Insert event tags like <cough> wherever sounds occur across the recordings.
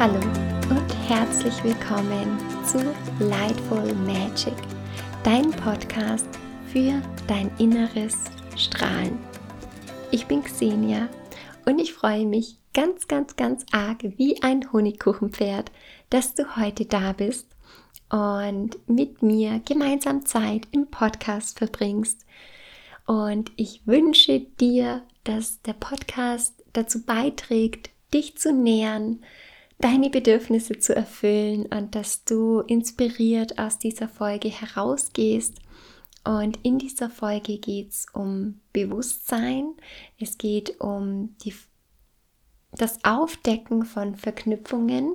Hallo und herzlich willkommen zu Lightful Magic, dein Podcast für dein inneres Strahlen. Ich bin Xenia und ich freue mich ganz, ganz, ganz arg wie ein Honigkuchenpferd, dass du heute da bist und mit mir gemeinsam Zeit im Podcast verbringst. Und ich wünsche dir, dass der Podcast dazu beiträgt, dich zu nähern, deine Bedürfnisse zu erfüllen und dass du inspiriert aus dieser Folge herausgehst. Und in dieser Folge geht es um Bewusstsein, es geht um die, das Aufdecken von Verknüpfungen.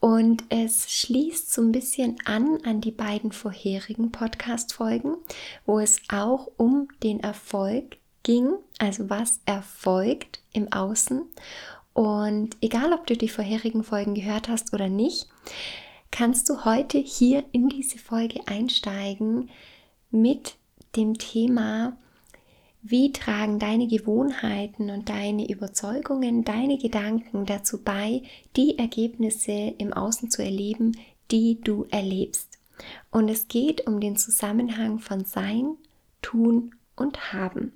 Und es schließt so ein bisschen an an die beiden vorherigen Podcast-Folgen, wo es auch um den Erfolg ging, also was erfolgt im Außen und egal, ob du die vorherigen Folgen gehört hast oder nicht, kannst du heute hier in diese Folge einsteigen mit dem Thema, wie tragen deine Gewohnheiten und deine Überzeugungen, deine Gedanken dazu bei, die Ergebnisse im Außen zu erleben, die du erlebst. Und es geht um den Zusammenhang von Sein, Tun und Haben.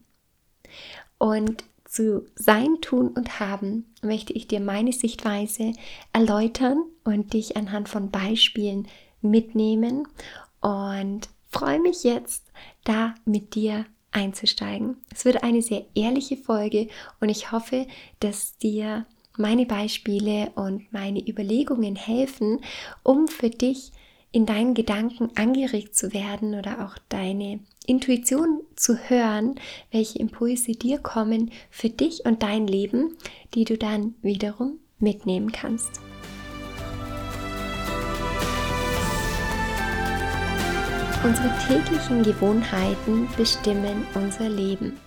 Und zu Sein, Tun und Haben möchte ich dir meine Sichtweise erläutern und dich anhand von Beispielen mitnehmen und freue mich jetzt, da mit dir einzusteigen. Es wird eine sehr ehrliche Folge und ich hoffe, dass dir meine Beispiele und meine Überlegungen helfen, um für dich in deinen Gedanken angeregt zu werden oder auch deine Intuition zu hören, welche Impulse dir kommen für dich und dein Leben, die du dann wiederum mitnehmen kannst. Unsere täglichen Gewohnheiten bestimmen unser Leben.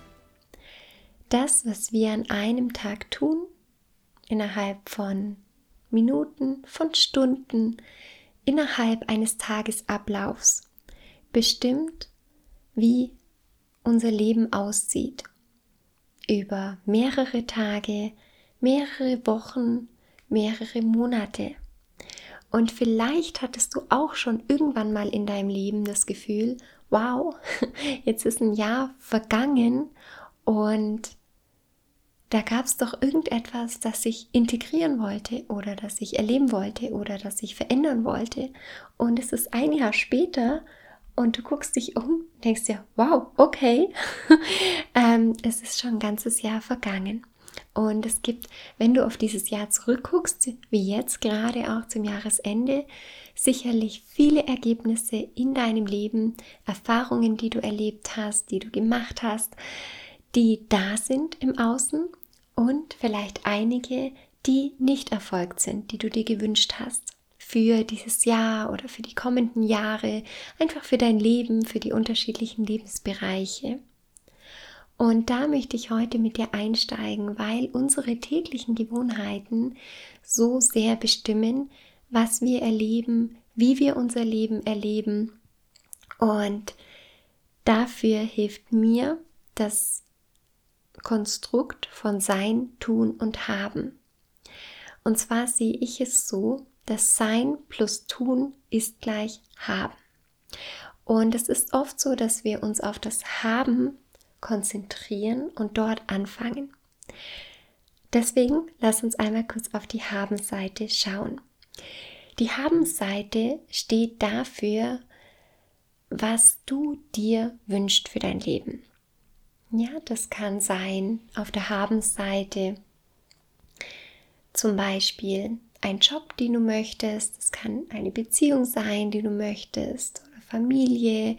Das, was wir an einem Tag tun, innerhalb von Minuten, von Stunden, innerhalb eines Tagesablaufs, bestimmt wie unser Leben aussieht. Über mehrere Tage, mehrere Wochen, mehrere Monate. Und vielleicht hattest du auch schon irgendwann mal in deinem Leben das Gefühl, wow, <laughs> jetzt ist ein Jahr vergangen und da gab es doch irgendetwas, das ich integrieren wollte oder das ich erleben wollte oder das ich verändern wollte. Und es ist ein Jahr später und du guckst dich um, denkst dir, wow, okay, <laughs> ähm, es ist schon ein ganzes Jahr vergangen. Und es gibt, wenn du auf dieses Jahr zurückguckst, wie jetzt gerade auch zum Jahresende, sicherlich viele Ergebnisse in deinem Leben, Erfahrungen, die du erlebt hast, die du gemacht hast, die da sind im Außen und vielleicht einige, die nicht erfolgt sind, die du dir gewünscht hast für dieses Jahr oder für die kommenden Jahre, einfach für dein Leben, für die unterschiedlichen Lebensbereiche. Und da möchte ich heute mit dir einsteigen, weil unsere täglichen Gewohnheiten so sehr bestimmen, was wir erleben, wie wir unser Leben erleben. Und dafür hilft mir das Konstrukt von Sein, Tun und Haben. Und zwar sehe ich es so, das Sein plus Tun ist gleich Haben. Und es ist oft so, dass wir uns auf das Haben konzentrieren und dort anfangen. Deswegen lass uns einmal kurz auf die Haben-Seite schauen. Die Haben-Seite steht dafür, was du dir wünschst für dein Leben. Ja, das kann sein auf der Haben-Seite zum Beispiel ein Job, den du möchtest, es kann eine Beziehung sein, die du möchtest, oder Familie,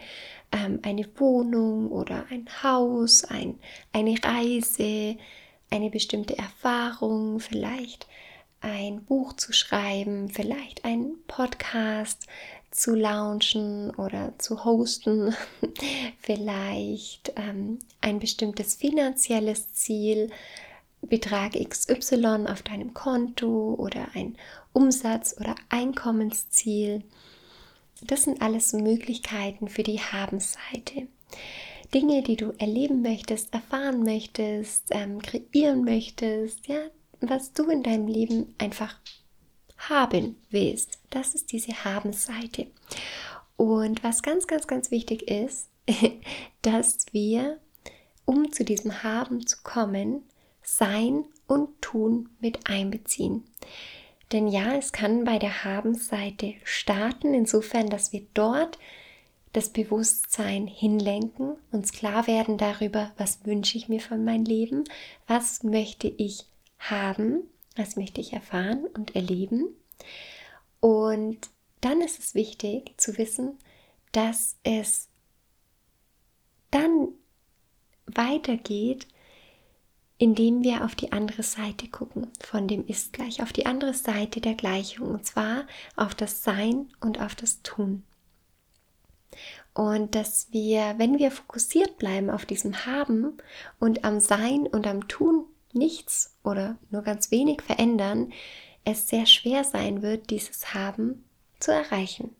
ähm, eine Wohnung oder ein Haus, ein, eine Reise, eine bestimmte Erfahrung, vielleicht ein Buch zu schreiben, vielleicht einen Podcast zu launchen oder zu hosten, <laughs> vielleicht ähm, ein bestimmtes finanzielles Ziel, Betrag XY auf deinem Konto oder ein Umsatz- oder Einkommensziel. Das sind alles Möglichkeiten für die Haben-Seite. Dinge, die du erleben möchtest, erfahren möchtest, ähm, kreieren möchtest, ja, was du in deinem Leben einfach haben willst. Das ist diese Haben-Seite. Und was ganz, ganz, ganz wichtig ist, <laughs> dass wir, um zu diesem Haben zu kommen, Sein und Tun mit einbeziehen. Denn ja, es kann bei der Haben-Seite starten, insofern, dass wir dort das Bewusstsein hinlenken, uns klar werden darüber, was wünsche ich mir von meinem Leben, was möchte ich haben, was möchte ich erfahren und erleben. Und dann ist es wichtig zu wissen, dass es dann weitergeht, indem wir auf die andere Seite gucken von dem Ist gleich, auf die andere Seite der Gleichung, und zwar auf das Sein und auf das Tun. Und dass wir, wenn wir fokussiert bleiben auf diesem Haben und am Sein und am Tun nichts oder nur ganz wenig verändern, es sehr schwer sein wird, dieses Haben zu erreichen.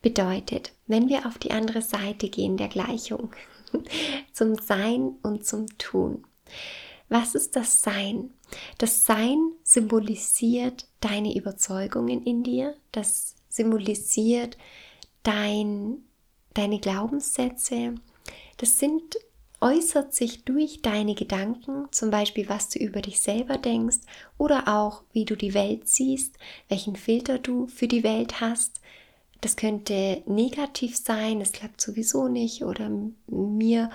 Bedeutet, wenn wir auf die andere Seite gehen der Gleichung, <laughs> zum Sein und zum Tun. Was ist das Sein? Das Sein symbolisiert deine Überzeugungen in dir, das symbolisiert dein, deine Glaubenssätze. Das sind, äußert sich durch deine Gedanken, zum Beispiel was du über dich selber denkst oder auch wie du die Welt siehst, welchen Filter du für die Welt hast. Das könnte negativ sein, es klappt sowieso nicht oder mir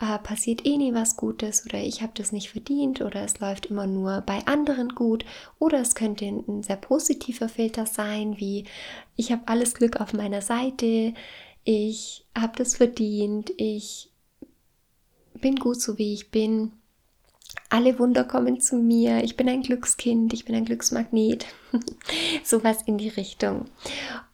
äh, passiert eh nie was Gutes oder ich habe das nicht verdient oder es läuft immer nur bei anderen gut oder es könnte ein sehr positiver Filter sein, wie ich habe alles Glück auf meiner Seite, ich habe das verdient, ich bin gut so wie ich bin. Alle Wunder kommen zu mir. Ich bin ein Glückskind, ich bin ein Glücksmagnet. <laughs> Sowas in die Richtung.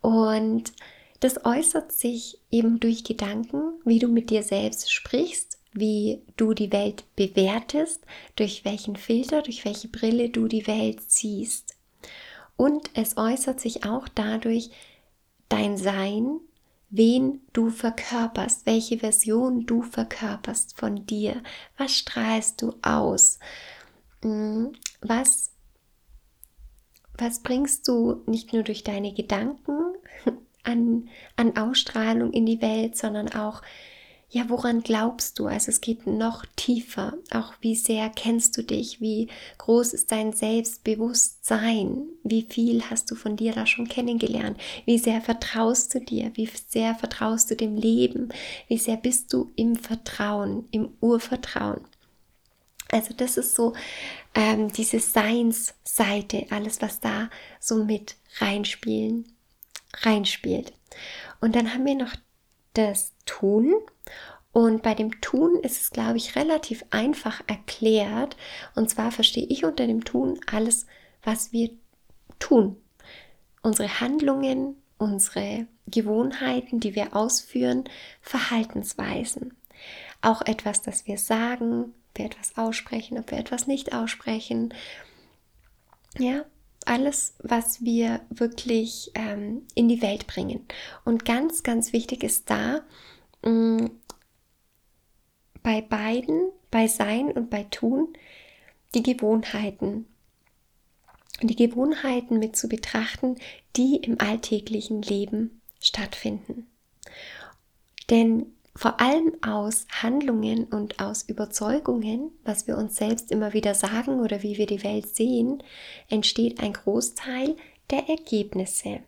Und das äußert sich eben durch Gedanken, wie du mit dir selbst sprichst, wie du die Welt bewertest, durch welchen Filter, durch welche Brille du die Welt siehst. Und es äußert sich auch dadurch dein Sein, wen du verkörperst, welche Version du verkörperst von dir, was strahlst du aus, hm, was, was bringst du nicht nur durch deine Gedanken <laughs> an, an Ausstrahlung in die Welt, sondern auch ja, woran glaubst du? Also es geht noch tiefer. Auch wie sehr kennst du dich? Wie groß ist dein Selbstbewusstsein? Wie viel hast du von dir da schon kennengelernt? Wie sehr vertraust du dir? Wie sehr vertraust du dem Leben? Wie sehr bist du im Vertrauen, im Urvertrauen? Also das ist so ähm, diese Seinsseite, alles was da so mit reinspielen, reinspielt. Und dann haben wir noch das Tun. Und bei dem Tun ist es, glaube ich, relativ einfach erklärt. Und zwar verstehe ich unter dem Tun alles, was wir tun. Unsere Handlungen, unsere Gewohnheiten, die wir ausführen, Verhaltensweisen. Auch etwas, das wir sagen, ob wir etwas aussprechen, ob wir etwas nicht aussprechen. Ja, alles, was wir wirklich ähm, in die Welt bringen. Und ganz, ganz wichtig ist da, mh, mm, bei beiden, bei Sein und bei Tun, die Gewohnheiten. Die Gewohnheiten mit zu betrachten, die im alltäglichen Leben stattfinden. Denn vor allem aus Handlungen und aus Überzeugungen, was wir uns selbst immer wieder sagen oder wie wir die Welt sehen, entsteht ein Großteil der Ergebnisse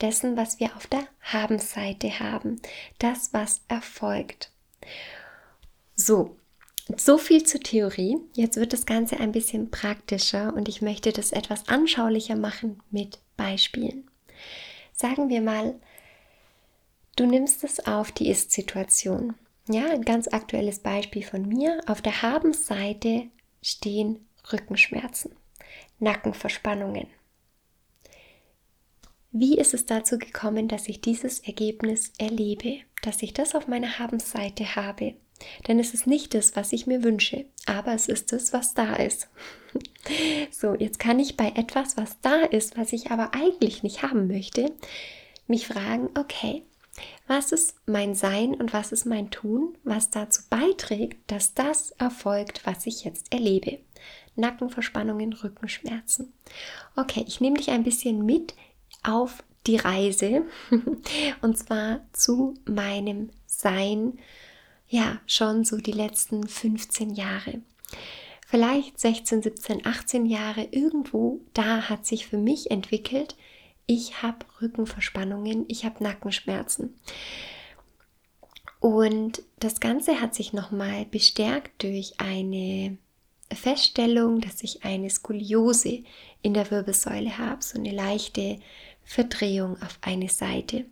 dessen, was wir auf der Habenseite haben, das, was erfolgt. So, so viel zur Theorie. Jetzt wird das Ganze ein bisschen praktischer und ich möchte das etwas anschaulicher machen mit Beispielen. Sagen wir mal, Du nimmst es auf die Ist-Situation. Ja, ein ganz aktuelles Beispiel von mir. Auf der Habenseite stehen Rückenschmerzen, Nackenverspannungen. Wie ist es dazu gekommen, dass ich dieses Ergebnis erlebe, dass ich das auf meiner Habenseite habe? Denn es ist nicht das, was ich mir wünsche, aber es ist das, was da ist. <laughs> So, jetzt kann ich bei etwas, was da ist, was ich aber eigentlich nicht haben möchte, mich fragen, okay, was ist mein Sein und was ist mein Tun, was dazu beiträgt, dass das erfolgt, was ich jetzt erlebe. Nackenverspannungen, Rückenschmerzen. Okay, ich nehme dich ein bisschen mit auf die Reise <laughs> und zwar zu meinem Sein, ja, schon so die letzten 15 Jahre. Vielleicht 16, 17, 18 Jahre irgendwo da hat sich für mich entwickelt, ich habe Rückenverspannungen, ich habe Nackenschmerzen. Und das Ganze hat sich nochmal bestärkt durch eine Feststellung, dass ich eine Skoliose in der Wirbelsäule habe, so eine leichte Verdrehung auf eine Seite.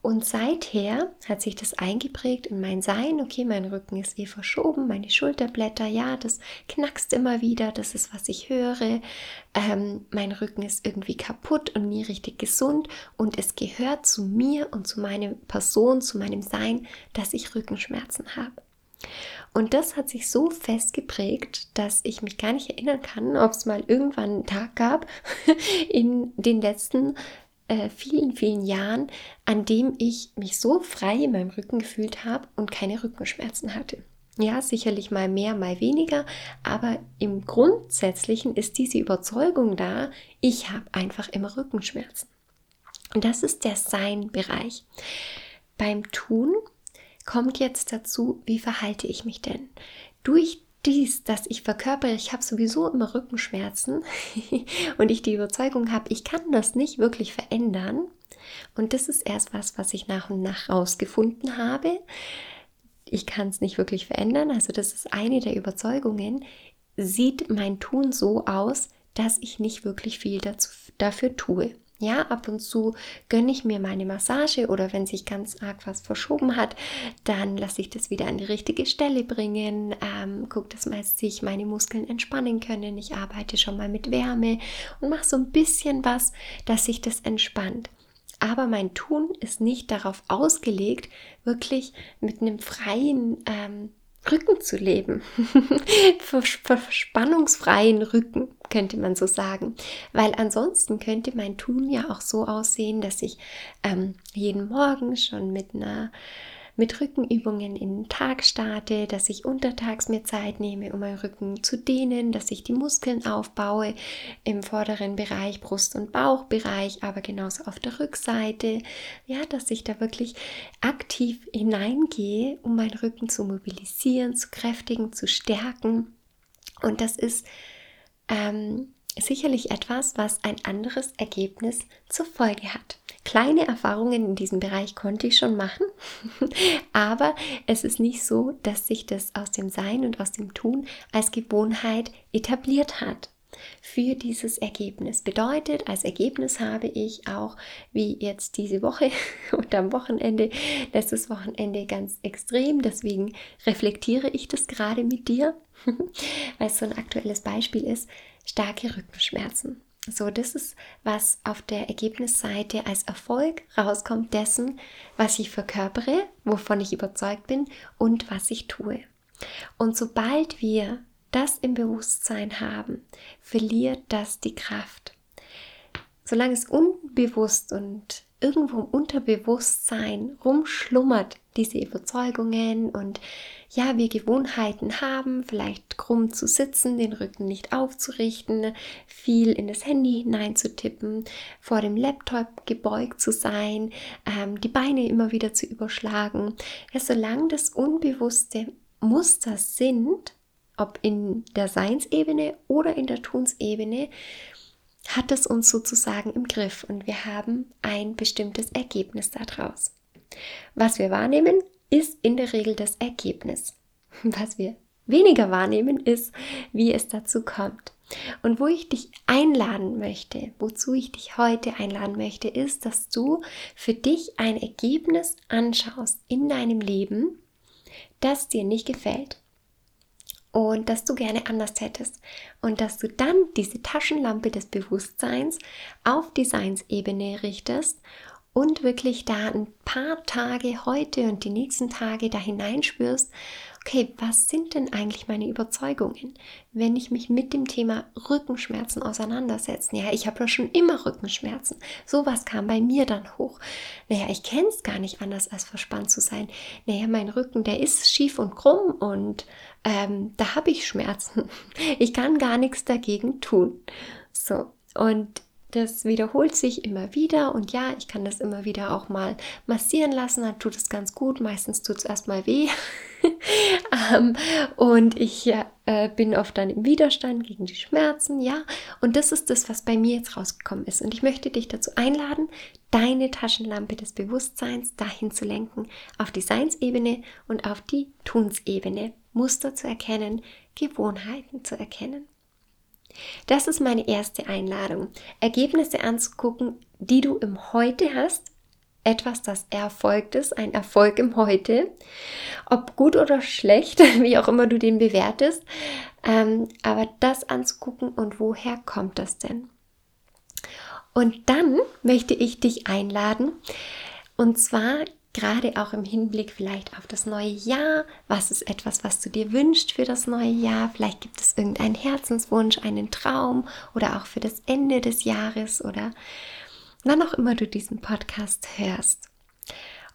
Und seither hat sich das eingeprägt in mein Sein. Okay, mein Rücken ist eh verschoben, meine Schulterblätter, ja, das knackst immer wieder, das ist, was ich höre. Ähm, mein Rücken ist irgendwie kaputt und nie richtig gesund. Und es gehört zu mir und zu meiner Person, zu meinem Sein, dass ich Rückenschmerzen habe. Und das hat sich so festgeprägt, dass ich mich gar nicht erinnern kann, ob es mal irgendwann einen Tag gab <laughs> in den letzten äh, vielen, vielen Jahren, an dem ich mich so frei in meinem Rücken gefühlt habe und keine Rückenschmerzen hatte. Ja, sicherlich mal mehr, mal weniger, aber im Grundsätzlichen ist diese Überzeugung da, ich habe einfach immer Rückenschmerzen. Und das ist der Sein-Bereich. Beim Tun kommt jetzt dazu, wie verhalte ich mich denn? Durch dies, dass ich verkörpere, ich habe sowieso immer Rückenschmerzen <laughs> und ich die Überzeugung habe, ich kann das nicht wirklich verändern. Und das ist erst was, was ich nach und nach rausgefunden habe. Ich kann es nicht wirklich verändern. Also das ist eine der Überzeugungen. Sieht mein Tun so aus, dass ich nicht wirklich viel dazu, dafür tue. Ja, ab und zu gönne ich mir meine Massage oder wenn sich ganz arg was verschoben hat, dann lasse ich das wieder an die richtige Stelle bringen, ähm, gucke, dass sich meine Muskeln entspannen können. Ich arbeite schon mal mit Wärme und mache so ein bisschen was, dass sich das entspannt. Aber mein Tun ist nicht darauf ausgelegt, wirklich mit einem freien ähm, Rücken zu leben. <laughs> Verspannungsfreien Rücken könnte man so sagen. Weil ansonsten könnte mein Tun ja auch so aussehen, dass ich ähm, jeden Morgen schon mit einer mit Rückenübungen in den Tag starte, dass ich untertags mir Zeit nehme, um meinen Rücken zu dehnen, dass ich die Muskeln aufbaue im vorderen Bereich, Brust- und Bauchbereich, aber genauso auf der Rückseite. Ja, dass ich da wirklich aktiv hineingehe, um meinen Rücken zu mobilisieren, zu kräftigen, zu stärken. Und das ist ähm, sicherlich etwas, was ein anderes Ergebnis zur Folge hat. Kleine Erfahrungen in diesem Bereich konnte ich schon machen, <laughs> aber es ist nicht so, dass sich das aus dem Sein und aus dem Tun als Gewohnheit etabliert hat für dieses Ergebnis. Bedeutet, als Ergebnis habe ich auch, wie jetzt diese Woche <laughs> und am Wochenende, letztes Wochenende ganz extrem, deswegen reflektiere ich das gerade mit dir, <laughs> weil es so ein aktuelles Beispiel ist, starke Rückenschmerzen. So, das ist, was auf der Ergebnisseite als Erfolg rauskommt dessen, was ich verkörpere, wovon ich überzeugt bin und was ich tue. Und sobald wir das im Bewusstsein haben, verliert das die Kraft. Solange es unbewusst und irgendwo im Unterbewusstsein rumschlummert, diese Überzeugungen und ja, wir Gewohnheiten haben, vielleicht krumm zu sitzen, den Rücken nicht aufzurichten, viel in das Handy hineinzutippen, vor dem Laptop gebeugt zu sein, ähm, die Beine immer wieder zu überschlagen. Ja, solange das unbewusste Muster sind, ob in der Seinsebene oder in der Tunsebene, hat es uns sozusagen im Griff und wir haben ein bestimmtes Ergebnis daraus. Was wir wahrnehmen, ist in der Regel das Ergebnis. <laughs> Was wir weniger wahrnehmen, ist, wie es dazu kommt. Und wo ich dich einladen möchte, wozu ich dich heute einladen möchte, ist, dass du für dich ein Ergebnis anschaust in deinem Leben, das dir nicht gefällt und das du gerne anders hättest und dass du dann diese Taschenlampe des Bewusstseins auf die Seinsebene richtest und wirklich da ein paar Tage heute und die nächsten Tage da hineinspürst, okay, was sind denn eigentlich meine Überzeugungen, wenn ich mich mit dem Thema Rückenschmerzen auseinandersetze? Ja, ich habe ja schon immer Rückenschmerzen. Sowas kam bei mir dann hoch. Naja, ich kenne es gar nicht anders, als verspannt zu sein. Naja, mein Rücken, der ist schief und krumm und ähm, da habe ich Schmerzen. <laughs> Ich kann gar nichts dagegen tun. So, und das wiederholt sich immer wieder und ja, ich kann das immer wieder auch mal massieren lassen, dann tut es ganz gut. Meistens tut es erstmal weh. <laughs> ähm, und ich äh, bin oft dann im Widerstand gegen die Schmerzen, ja. Und das ist das, was bei mir jetzt rausgekommen ist. Und ich möchte dich dazu einladen, deine Taschenlampe des Bewusstseins dahin zu lenken, auf die Seinsebene und auf die Tunsebene. Muster zu erkennen, Gewohnheiten zu erkennen. Das ist meine erste Einladung. Ergebnisse anzugucken, die du im Heute hast. Etwas, das erfolgt ist, ein Erfolg im Heute. Ob gut oder schlecht, <laughs> wie auch immer du den bewertest. Ähm, aber das anzugucken und woher kommt das denn? Und dann möchte ich dich einladen. Und zwar gerade auch im Hinblick vielleicht auf das neue Jahr. Was ist etwas, was du dir wünschst für das neue Jahr? Vielleicht gibt es irgendeinen Herzenswunsch, einen Traum oder auch für das Ende des Jahres oder wann auch immer du diesen Podcast hörst.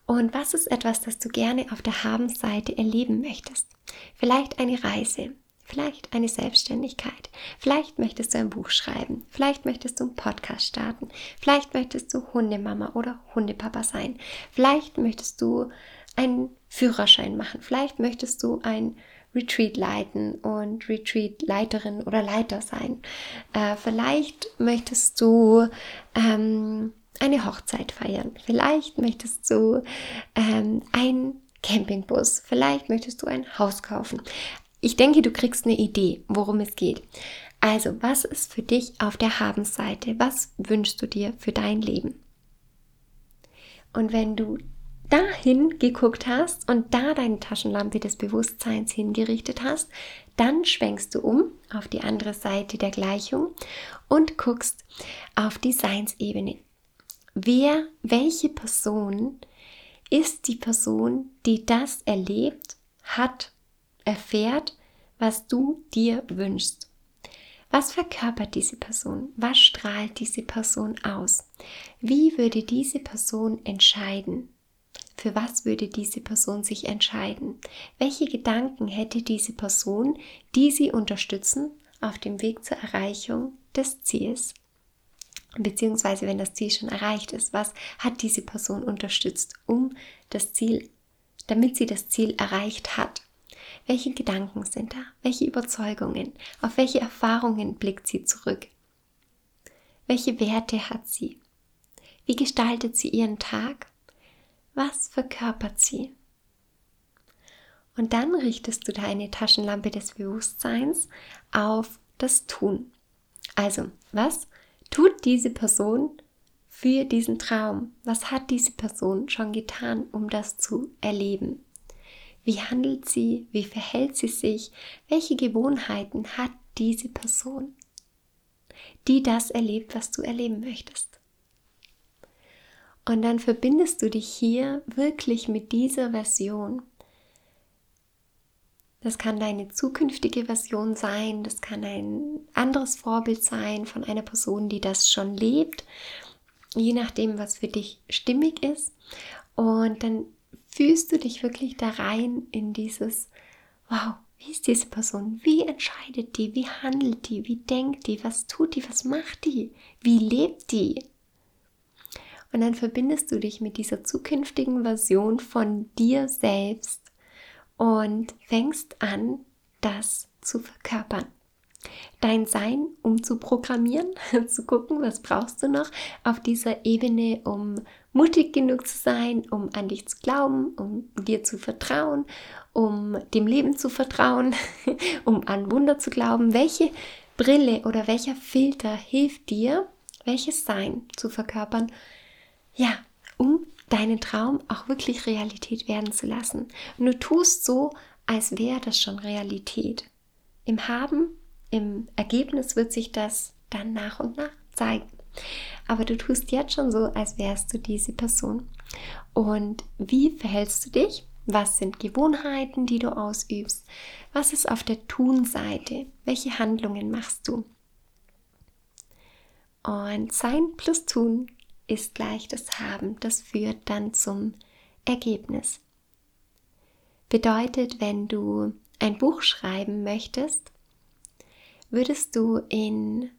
Und was ist etwas, das du gerne auf der Habenseite erleben möchtest? Vielleicht eine Reise, Vielleicht eine Selbstständigkeit. Vielleicht möchtest du ein Buch schreiben. Vielleicht möchtest du einen Podcast starten. Vielleicht möchtest du Hundemama oder Hundepapa sein. Vielleicht möchtest du einen Führerschein machen. Vielleicht möchtest du ein Retreat leiten und Retreat-Leiterin oder Leiter sein. Äh, vielleicht möchtest du ähm, eine Hochzeit feiern. Vielleicht möchtest du ähm, ein Campingbus. Vielleicht möchtest du ein Haus kaufen. Ich denke, du kriegst eine Idee, worum es geht. Also, was ist für dich auf der Habensseite? Was wünschst du dir für dein Leben? Und wenn du dahin geguckt hast und da deine Taschenlampe des Bewusstseins hingerichtet hast, dann schwenkst du um auf die andere Seite der Gleichung und guckst auf die Seinsebene. Wer, welche Person ist die Person, die das erlebt, hat erfährt, was du dir wünschst. Was verkörpert diese Person? Was strahlt diese Person aus? Wie würde diese Person entscheiden? Für was würde diese Person sich entscheiden? Welche Gedanken hätte diese Person, die sie unterstützen auf dem Weg zur Erreichung des Ziels? Beziehungsweise, wenn das Ziel schon erreicht ist, was hat diese Person unterstützt, um das Ziel, damit sie das Ziel erreicht hat? Welche Gedanken sind da? Welche Überzeugungen? Auf welche Erfahrungen blickt sie zurück? Welche Werte hat sie? Wie gestaltet sie ihren Tag? Was verkörpert sie? Und dann richtest du deine Taschenlampe des Bewusstseins auf das Tun. Also, was tut diese Person für diesen Traum? Was hat diese Person schon getan, um das zu erleben? Wie handelt sie? Wie verhält sie sich? Welche Gewohnheiten hat diese Person, die das erlebt, was du erleben möchtest? Und dann verbindest du dich hier wirklich mit dieser Version. Das kann deine zukünftige Version sein, das kann ein anderes Vorbild sein von einer Person, die das schon lebt, je nachdem, was für dich stimmig ist. Und dann fühlst du dich wirklich da rein in dieses, wow, wie ist diese Person? Wie entscheidet die? Wie handelt die? Wie denkt die? Was tut die? Was macht die? Wie lebt die? Und dann verbindest du dich mit dieser zukünftigen Version von dir selbst und fängst an, das zu verkörpern. Dein Sein umzuprogrammieren, <laughs> zu gucken, was brauchst du noch auf dieser Ebene, um mutig genug zu sein, um an dich zu glauben, um dir zu vertrauen, um dem Leben zu vertrauen, <laughs> um an Wunder zu glauben. Welche Brille oder welcher Filter hilft dir, welches Sein zu verkörpern? Ja, um deinen Traum auch wirklich Realität werden zu lassen. Und du tust so, als wäre das schon Realität. Im Haben, im Ergebnis wird sich das dann nach und nach zeigen. Aber du tust jetzt schon so, als wärst du diese Person. Und wie verhältst du dich? Was sind Gewohnheiten, die du ausübst? Was ist auf der Tun-Seite? Welche Handlungen machst du? Und Sein plus Tun ist gleich das Haben. Das führt dann zum Ergebnis. Bedeutet, wenn du ein Buch schreiben möchtest, würdest du in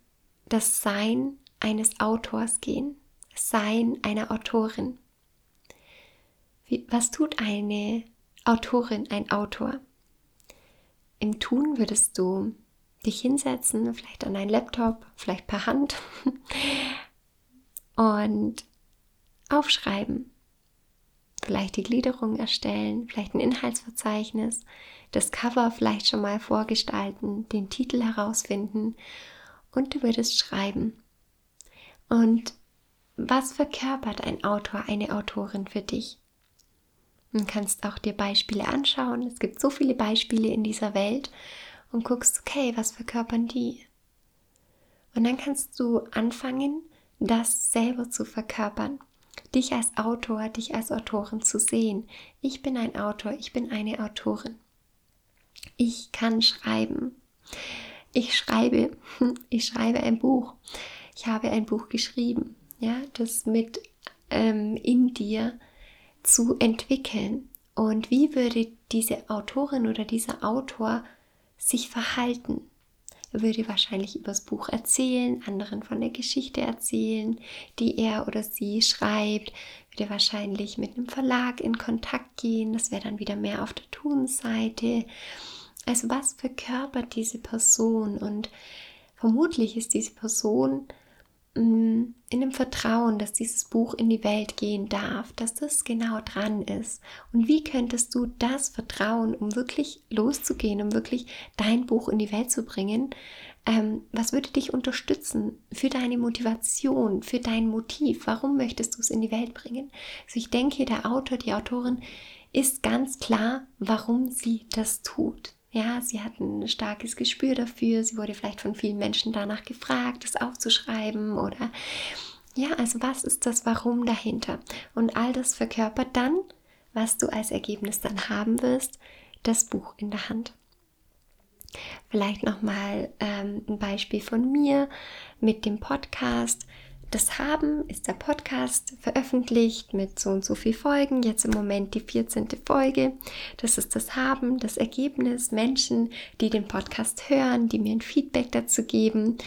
das Sein eines Autors gehen, Sein einer Autorin. Wie, was tut eine Autorin, ein Autor? Im Tun würdest du dich hinsetzen, vielleicht an einen Laptop, vielleicht per Hand <laughs> und aufschreiben. Vielleicht die Gliederung erstellen, vielleicht ein Inhaltsverzeichnis, das Cover vielleicht schon mal vorgestalten, den Titel herausfinden und du würdest schreiben. Und was verkörpert ein Autor, eine Autorin für dich? Du kannst auch dir Beispiele anschauen. Es gibt so viele Beispiele in dieser Welt und guckst, okay, was verkörpern die? Und dann kannst du anfangen, das selber zu verkörpern. Dich als Autor, dich als Autorin zu sehen. Ich bin ein Autor, ich bin eine Autorin. Ich kann schreiben. Ich schreibe, <laughs> ich schreibe ein Buch. Ich habe ein Buch geschrieben, ja, das mit ähm, in dir zu entwickeln. Und wie würde diese Autorin oder dieser Autor sich verhalten? Er würde wahrscheinlich übers Buch erzählen, anderen von der Geschichte erzählen, die er oder sie schreibt, würde wahrscheinlich mit einem Verlag in Kontakt gehen, das wäre dann wieder mehr auf der Tunseite. Also was verkörpert diese Person? Und vermutlich ist diese Person in dem Vertrauen, dass dieses Buch in die Welt gehen darf, dass das genau dran ist. Und wie könntest du das Vertrauen, um wirklich loszugehen, um wirklich dein Buch in die Welt zu bringen, ähm, was würde dich unterstützen für deine Motivation, für dein Motiv? Warum möchtest du es in die Welt bringen? Also ich denke, der Autor, die Autorin ist ganz klar, warum sie das tut. Ja, sie hat ein starkes Gespür dafür. Sie wurde vielleicht von vielen Menschen danach gefragt, es aufzuschreiben oder ja, also was ist das Warum dahinter? Und all das verkörpert dann, was du als Ergebnis dann haben wirst, das Buch in der Hand. Vielleicht nochmal ähm, ein Beispiel von mir mit dem Podcast. Das Haben ist der Podcast veröffentlicht mit so und so viel Folgen. Jetzt im Moment die 14. Folge. Das ist das Haben, das Ergebnis. Menschen, die den Podcast hören, die mir ein Feedback dazu geben,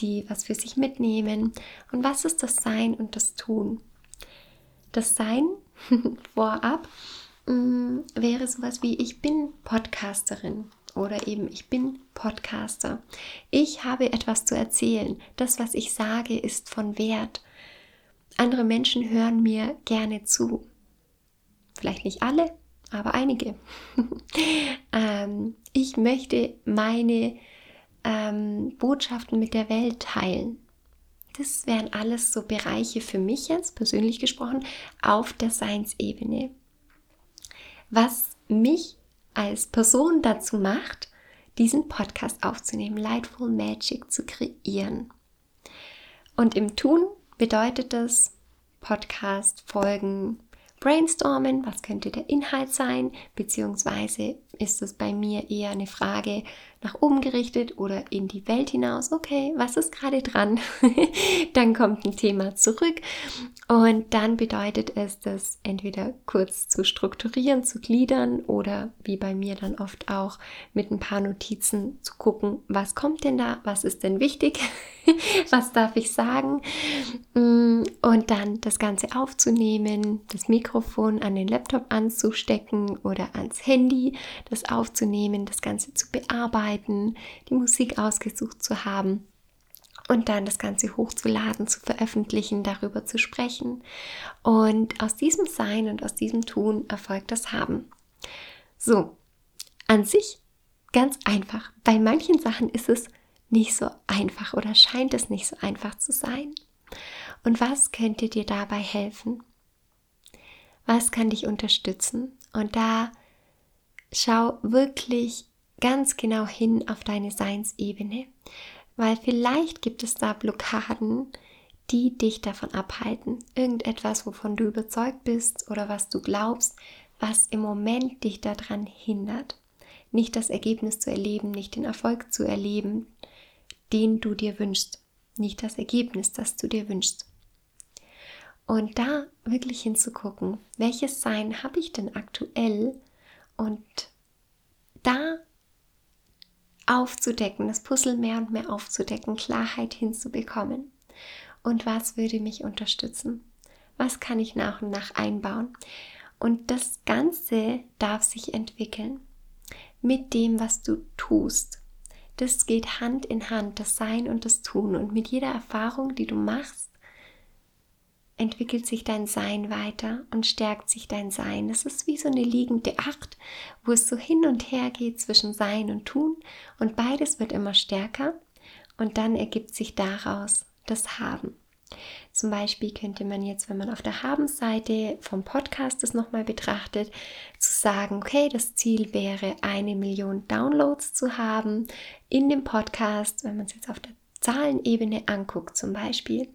die was für sich mitnehmen. Und was ist das Sein und das Tun? Das Sein <laughs> vorab mh, mm, wäre sowas wie ich bin Podcasterin oder eben ich bin Podcaster. Ich habe etwas zu erzählen. Das, was ich sage, ist von Wert. Andere Menschen hören mir gerne zu. Vielleicht nicht alle, aber einige. <laughs> ähm, ich möchte meine ähm, Botschaften mit der Welt teilen. Das wären alles so Bereiche für mich jetzt persönlich gesprochen auf der Seinsebene. Was mich als Person dazu macht, diesen Podcast aufzunehmen, Lightful Magic zu kreieren. Und im Tun bedeutet das Podcast folgen brainstormen, was könnte der Inhalt sein, beziehungsweise ist es bei mir eher eine Frage nach oben gerichtet oder in die Welt hinaus. Okay, was ist gerade dran? <laughs> dann kommt ein Thema zurück und dann bedeutet es, das entweder kurz zu strukturieren, zu gliedern oder wie bei mir dann oft auch mit ein paar Notizen zu gucken, was kommt denn da, was ist denn wichtig, <laughs> was darf ich sagen mm, und dann das Ganze aufzunehmen, das Mikrofon an den Laptop anzustecken oder ans Handy, das aufzunehmen, das Ganze zu bearbeiten, die Musik ausgesucht zu haben und dann das Ganze hochzuladen, zu veröffentlichen, darüber zu sprechen. Und aus diesem Sein und aus diesem Tun erfolgt das Haben. So, an sich ganz einfach. Bei manchen Sachen ist es nicht so einfach oder scheint es nicht so einfach zu sein. Und was könnte dir dabei helfen? Was kann dich unterstützen? Und da schau wirklich ganz genau hin auf deine Seinsebene weil vielleicht gibt es da Blockaden, die dich davon abhalten. Irgendetwas, wovon du überzeugt bist oder was du glaubst, was im Moment dich daran hindert. Nicht das Ergebnis zu erleben, nicht den Erfolg zu erleben, den du dir wünschst. Nicht das Ergebnis, das du dir wünschst. Und da wirklich hinzugucken, welches Sein habe ich denn aktuell und da aufzudecken, das Puzzle mehr und mehr aufzudecken, Klarheit hinzubekommen. Und was würde mich unterstützen? Was kann ich nach und nach einbauen? Und das Ganze darf sich entwickeln mit dem, was du tust. Das geht Hand in Hand, das Sein und das Tun. Und mit jeder Erfahrung, die du machst, entwickelt sich dein Sein weiter und stärkt sich dein Sein. Es ist wie so eine liegende Acht, wo es so hin und her geht zwischen Sein und Tun und beides wird immer stärker und dann ergibt sich daraus das Haben. Zum Beispiel könnte man jetzt, wenn man auf der Haben-Seite vom Podcast das nochmal betrachtet, zu sagen, okay, das Ziel wäre, eine Million Downloads zu haben in dem Podcast, wenn man es jetzt auf der Zahlenebene anguckt zum Beispiel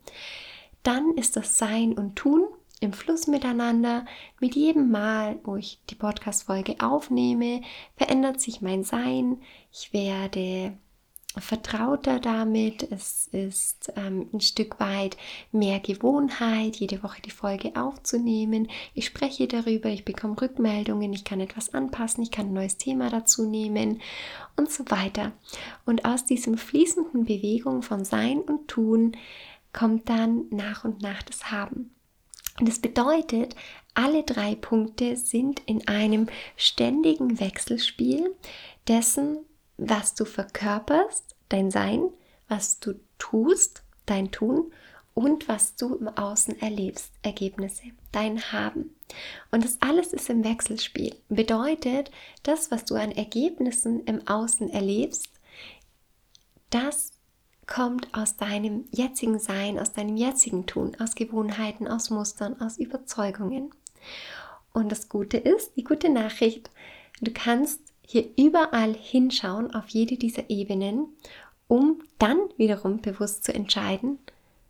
dann ist das Sein und Tun im Fluss miteinander. Mit jedem Mal, wo ich die Podcast-Folge aufnehme, verändert sich mein Sein. Ich werde vertrauter damit. Es ist ähm, ein Stück weit mehr Gewohnheit, jede Woche die Folge aufzunehmen. Ich spreche darüber, ich bekomme Rückmeldungen, ich kann etwas anpassen, ich kann ein neues Thema dazu nehmen und so weiter. Und aus diesem fließenden Bewegung von Sein und Tun kommt dann nach und nach das Haben. Und das bedeutet, alle drei Punkte sind in einem ständigen Wechselspiel dessen, was du verkörperst, dein Sein, was du tust, dein Tun und was du im Außen erlebst, Ergebnisse, dein Haben. Und das alles ist im Wechselspiel. Bedeutet, das, was du an Ergebnissen im Außen erlebst, das kommt aus deinem jetzigen Sein, aus deinem jetzigen Tun, aus Gewohnheiten, aus Mustern, aus Überzeugungen. Und das Gute ist, die gute Nachricht, du kannst hier überall hinschauen auf jede dieser Ebenen, um dann wiederum bewusst zu entscheiden,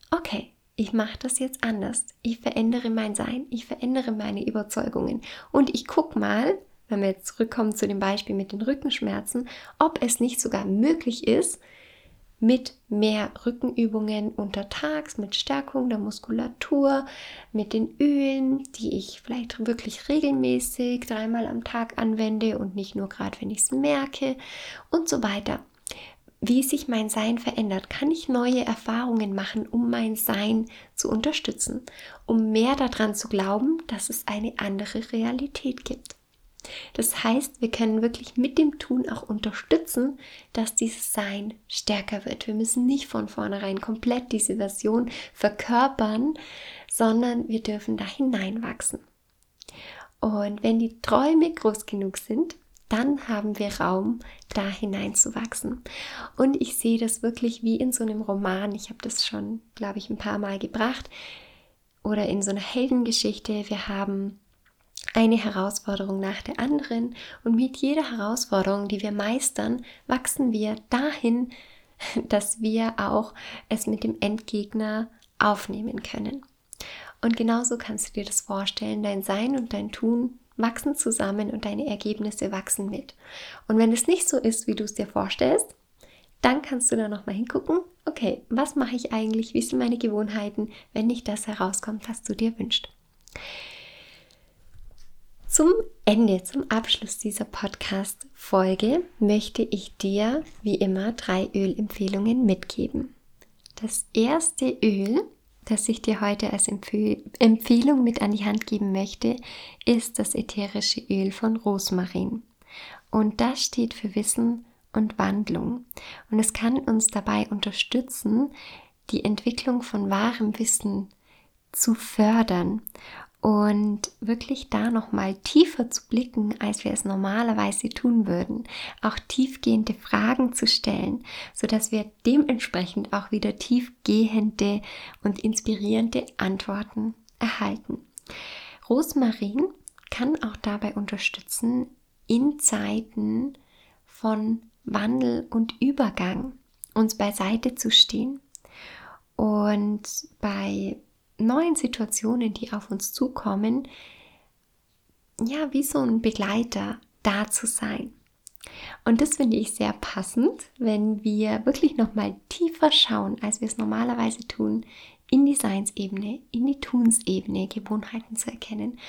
okay, ich mache das jetzt anders. Ich verändere mein Sein, ich verändere meine Überzeugungen und ich gucke mal, wenn wir jetzt zurückkommen zu dem Beispiel mit den Rückenschmerzen, ob es nicht sogar möglich ist, mit mehr Rückenübungen untertags, mit Stärkung der Muskulatur, mit den Ölen, die ich vielleicht wirklich regelmäßig dreimal am Tag anwende und nicht nur gerade, wenn ich es merke und so weiter. Wie sich mein Sein verändert, kann ich neue Erfahrungen machen, um mein Sein zu unterstützen, um mehr daran zu glauben, dass es eine andere Realität gibt. Das heißt, wir können wirklich mit dem Tun auch unterstützen, dass dieses Sein stärker wird. Wir müssen nicht von vornherein komplett diese Version verkörpern, sondern wir dürfen da hineinwachsen. Und wenn die Träume groß genug sind, dann haben wir Raum, da hineinzuwachsen. Und ich sehe das wirklich wie in so einem Roman. Ich habe das schon, glaube ich, ein paar Mal gebracht. Oder in so einer Heldengeschichte. Wir haben eine Herausforderung nach der anderen und mit jeder Herausforderung, die wir meistern, wachsen wir dahin, <laughs> dass wir auch es mit dem Endgegner aufnehmen können. Und genauso kannst du dir das vorstellen, dein Sein und dein Tun wachsen zusammen und deine Ergebnisse wachsen mit. Und wenn es nicht so ist, wie du es dir vorstellst, dann kannst du da nochmal hingucken, okay, was mache ich eigentlich, wie sind meine Gewohnheiten, wenn nicht das herauskommt, was du dir wünschst. Zum Ende, zum Abschluss dieser Podcast-Folge möchte ich dir wie immer drei Ölempfehlungen mitgeben. Das erste Öl, das ich dir heute als Empfehl Empfehlung mit an die Hand geben möchte, ist das ätherische Öl von Rosmarin. Und das steht für Wissen und Wandlung. Und es kann uns dabei unterstützen, die Entwicklung von wahrem Wissen zu fördern und wirklich da noch mal tiefer zu blicken, als wir es normalerweise tun würden, auch tiefgehende Fragen zu stellen, so dass wir dementsprechend auch wieder tiefgehende und inspirierende Antworten erhalten. Rosmarin kann auch dabei unterstützen, in Zeiten von Wandel und Übergang uns beiseite zu stehen und bei neuen Situationen, die auf uns zukommen, ja, wie so ein Begleiter da zu sein. Und das finde ich sehr passend, wenn wir wirklich nochmal tiefer schauen, als wir es normalerweise tun, in die Seinsebene, in die Tunsebene, Gewohnheiten zu erkennen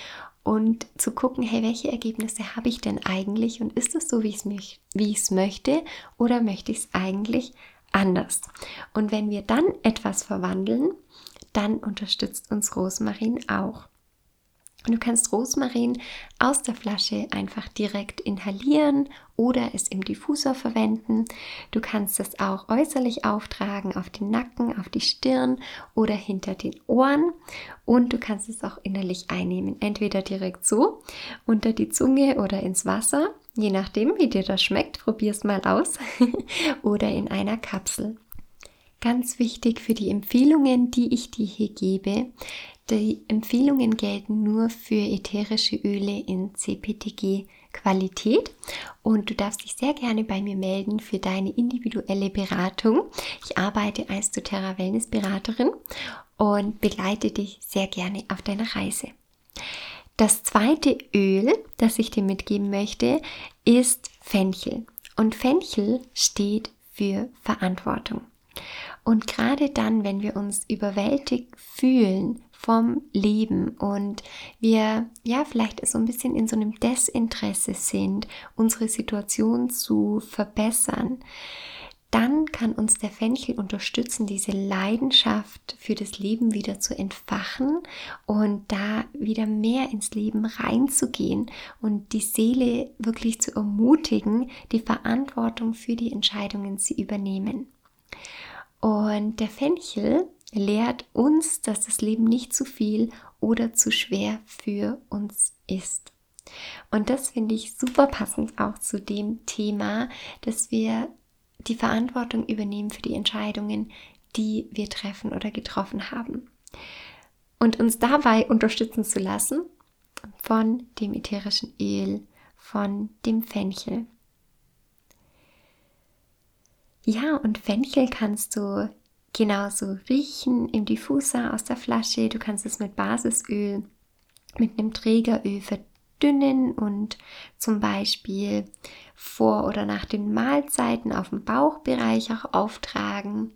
und zu gucken, hey, welche Ergebnisse habe ich denn eigentlich und ist es so, wie ich es möchte oder möchte ich es eigentlich anders? Und wenn wir dann etwas verwandeln, dann unterstützt uns Rosmarin auch. Du kannst Rosmarin aus der Flasche einfach direkt inhalieren oder es im Diffusor verwenden. Du kannst es auch äußerlich auftragen auf den Nacken, auf die Stirn oder hinter den Ohren und du kannst es auch innerlich einnehmen, entweder direkt so unter die Zunge oder ins Wasser, je nachdem, wie dir das schmeckt. Probier es mal aus <laughs> oder in einer Kapsel. Ganz wichtig für die Empfehlungen, die ich dir hier gebe, die Empfehlungen gelten nur für ätherische Öle in CPTG Qualität und du darfst dich sehr gerne bei mir melden für deine individuelle Beratung. Ich arbeite als doTERRA Wellness Beraterin und begleite dich sehr gerne auf deiner Reise. Das zweite Öl, das ich dir mitgeben möchte, ist Fenchel. Und Fenchel steht für Verantwortung. Und gerade dann, wenn wir uns überwältigt fühlen vom Leben und wir ja vielleicht so ein bisschen in so einem Desinteresse sind, unsere Situation zu verbessern, dann kann uns der Fenchel unterstützen, diese Leidenschaft für das Leben wieder zu entfachen und da wieder mehr ins Leben reinzugehen und die Seele wirklich zu ermutigen, die Verantwortung für die Entscheidungen zu übernehmen. Und der Fenchel lehrt uns, dass das Leben nicht zu viel oder zu schwer für uns ist. Und das finde ich super passend auch zu dem Thema, dass wir die Verantwortung übernehmen für die Entscheidungen, die wir treffen oder getroffen haben. Und uns dabei unterstützen zu lassen von dem ätherischen Öl, von dem Fenchel. Ja, und Fenchel kannst du genauso riechen im Diffuser aus der Flasche. Du kannst es mit Basisöl, mit einem Trägeröl verdünnen und zum Beispiel vor oder nach den Mahlzeiten auf dem Bauchbereich auch auftragen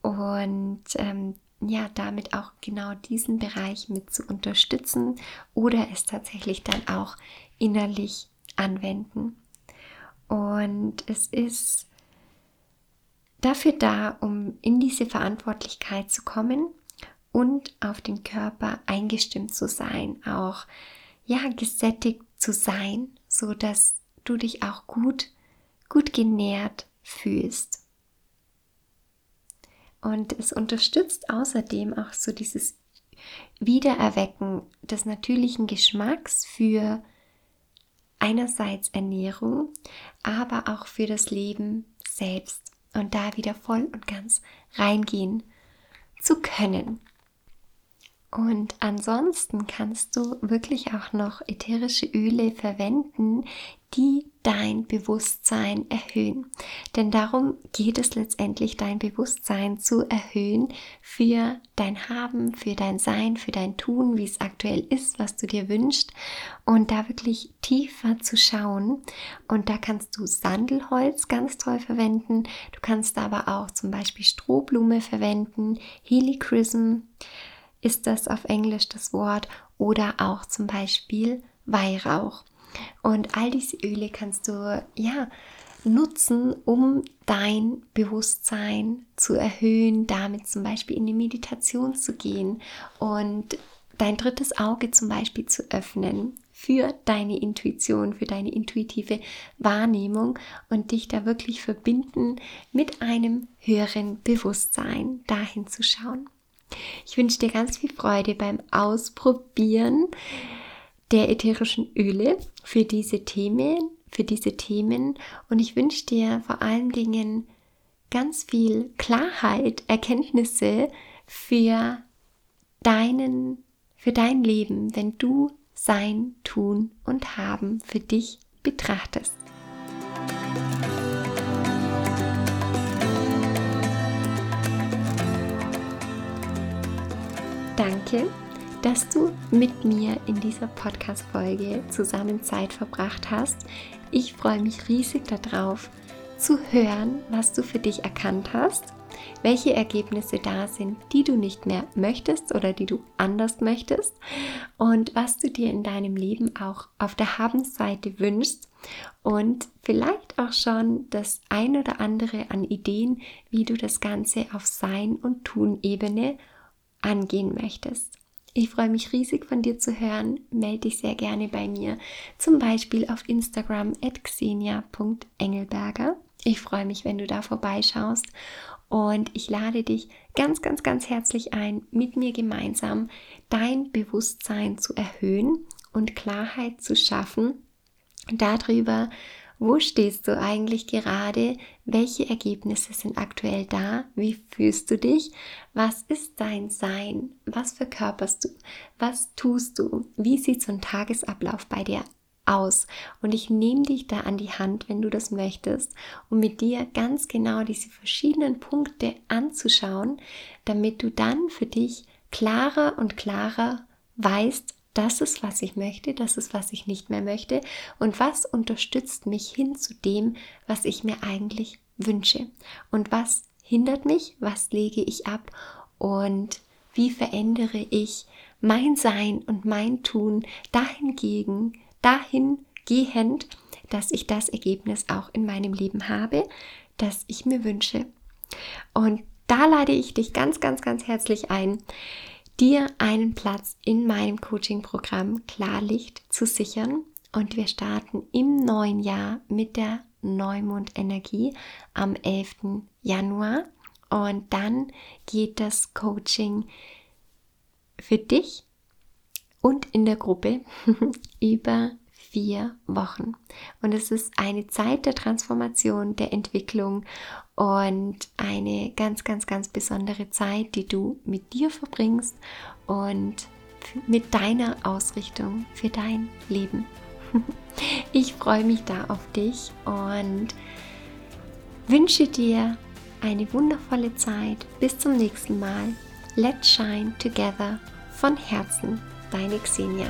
und ähm, ja, damit auch genau diesen Bereich mit zu unterstützen oder es tatsächlich dann auch innerlich anwenden. Und es ist dafür da, um in diese Verantwortlichkeit zu kommen und auf den Körper eingestimmt zu sein, auch ja gesättigt zu sein, so dass du dich auch gut gut genährt fühlst. Und es unterstützt außerdem auch so dieses Wiedererwecken des natürlichen Geschmacks für einerseits Ernährung, aber auch für das Leben selbst und da wieder voll und ganz reingehen zu können. Und ansonsten kannst du wirklich auch noch ätherische Öle verwenden, die dein Bewusstsein erhöhen. Denn darum geht es letztendlich, dein Bewusstsein zu erhöhen für dein Haben, für dein Sein, für dein Tun, wie es aktuell ist, was du dir wünschst. Und da wirklich tiefer zu schauen. Und da kannst du Sandelholz ganz toll verwenden. Du kannst aber auch zum Beispiel Strohblume verwenden, Helichrysm ist das auf Englisch das Wort oder auch zum Beispiel Weihrauch. Und all diese Öle kannst du ja nutzen, um dein Bewusstsein zu erhöhen, damit zum Beispiel in die Meditation zu gehen und dein drittes Auge zum Beispiel zu öffnen für deine Intuition, für deine intuitive Wahrnehmung und dich da wirklich verbinden mit einem höheren Bewusstsein, dahin zu schauen. Ich wünsche dir ganz viel Freude beim Ausprobieren der ätherischen Öle für diese Themen, für diese Themen und ich wünsche dir vor allen Dingen ganz viel Klarheit, Erkenntnisse für deinen für dein Leben, wenn du sein, tun und haben für dich betrachtest. Danke, dass du mit mir in dieser Podcast-Folge zusammen Zeit verbracht hast. Ich freue mich riesig darauf, zu hören, was du für dich erkannt hast, welche Ergebnisse da sind, die du nicht mehr möchtest oder die du anders möchtest und was du dir in deinem Leben auch auf der Habensseite wünschst und vielleicht auch schon das ein oder andere an Ideen, wie du das Ganze auf Sein- und Tun-Ebene angehen möchtest. Ich freue mich riesig von dir zu hören. Melde dich sehr gerne bei mir, zum Beispiel auf Instagram at xenia.engelberger. Ich freue mich, wenn du da vorbeischaust und ich lade dich ganz, ganz, ganz herzlich ein, mit mir gemeinsam dein Bewusstsein zu erhöhen und Klarheit zu schaffen darüber, wo stehst du eigentlich gerade? Welche Ergebnisse sind aktuell da? Wie fühlst du dich? Was ist dein Sein? Was verkörperst du? Was tust du? Wie sieht so ein Tagesablauf bei dir aus? Und ich nehme dich da an die Hand, wenn du das möchtest, um mit dir ganz genau diese verschiedenen Punkte anzuschauen, damit du dann für dich klarer und klarer weißt, das ist, was ich möchte, das ist, was ich nicht mehr möchte. Und was unterstützt mich hin zu dem, was ich mir eigentlich wünsche? Und was hindert mich, was lege ich ab? Und wie verändere ich mein Sein und mein Tun dahingegen, dahingehend, dass ich das Ergebnis auch in meinem Leben habe, das ich mir wünsche. Und da lade ich dich ganz, ganz, ganz herzlich ein, dir einen Platz in meinem Coaching-Programm Klarlicht zu sichern. Und wir starten im neuen Jahr mit der Neumond-Energie am 11. Januar. Und dann geht das Coaching für dich und in der Gruppe <laughs> über vier Wochen. Und es ist eine Zeit der Transformation, der Entwicklung und eine ganz, ganz, ganz besondere Zeit, die du mit dir verbringst und mit deiner Ausrichtung für dein Leben. <laughs> Ich freue mich da auf dich und wünsche dir eine wundervolle Zeit. Bis zum nächsten Mal. Let's shine together. Von Herzen, deine Xenia.